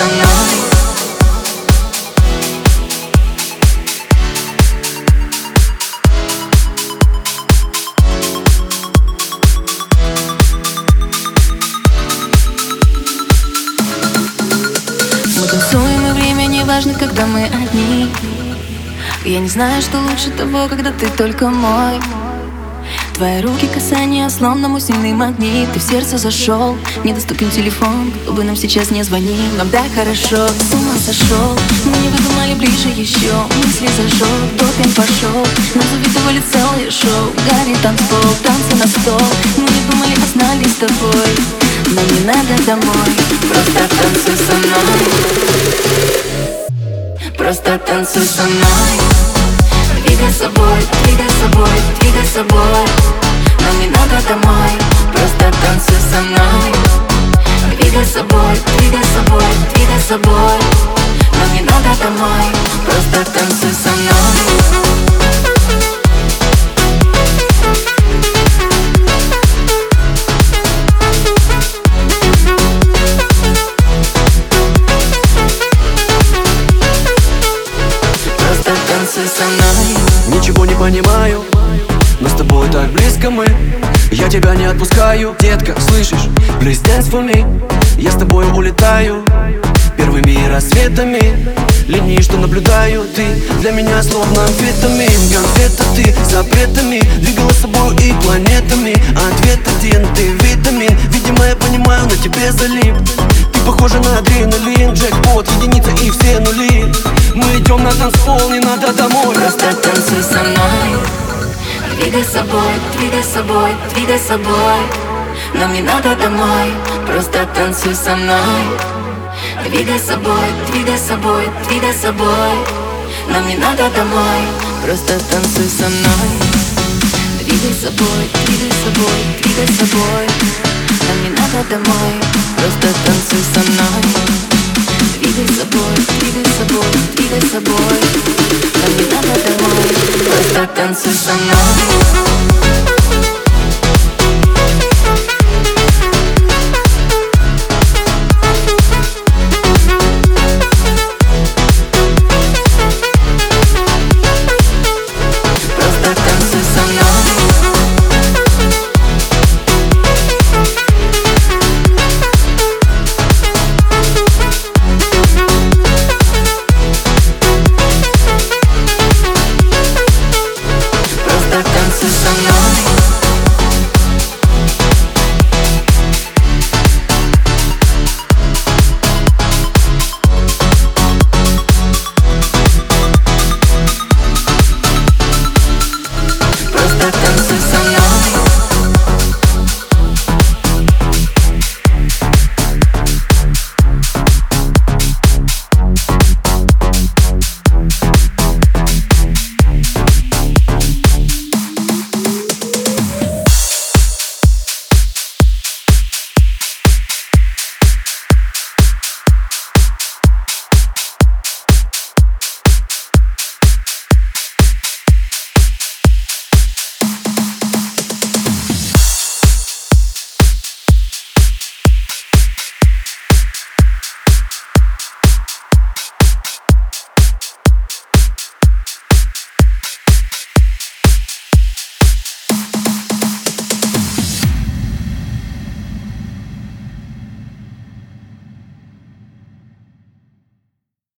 со мной. Танцуем, и время не важно, когда мы одни. Я не знаю, что лучше того, когда ты только мой Твои руки касания, словно мой сильный магнит Ты в сердце зашел, недоступен телефон Кто бы нам сейчас не звонил, нам так хорошо С ума сошел, мы не выдумали ближе еще Мысли зажег, допинг пошел. Нам завидовали целое шоу Гарри танцпол, танцы на стол. Мы не думали, а знали с тобой. Но не надо домой Просто танцуй со мной. Просто танцуй со мной. Двигай собой, двигай собой, двигай собой Нам не надо домой. Просто танцуй со мной. Двигай собой, двигай собой, двигай собой. Нам не надо домой. Просто танцуй со мной. Ничего не понимаю, но с тобой так близко мы. Я тебя не отпускаю, детка, слышишь? Please dance for me. Я с тобой улетаю Первыми рассветами. Линии, что наблюдаю Ты для меня словно амфетамин. Конфета ты запретами. Двигала собой и планетами. Ответ один, ты витамин. Видимо, я понимаю, на тебе залип. Ты похожа на адреналин. Джекпот, единица и все нули. Мы идем на танцпол, не надо домой. Просто Двигай собой, двигай собой, двигай собой. Нам не надо домой Просто танцуй со мной. Двигай собой, двигай собой, двигай собой. Нам не надо домой Просто танцуй со мной. Двигай собой, двигай собой, двигай собой. Нам не надо домой Просто танцуй со мной. Двигай собой, двигай собой, двигай собой Нам не надо so lonely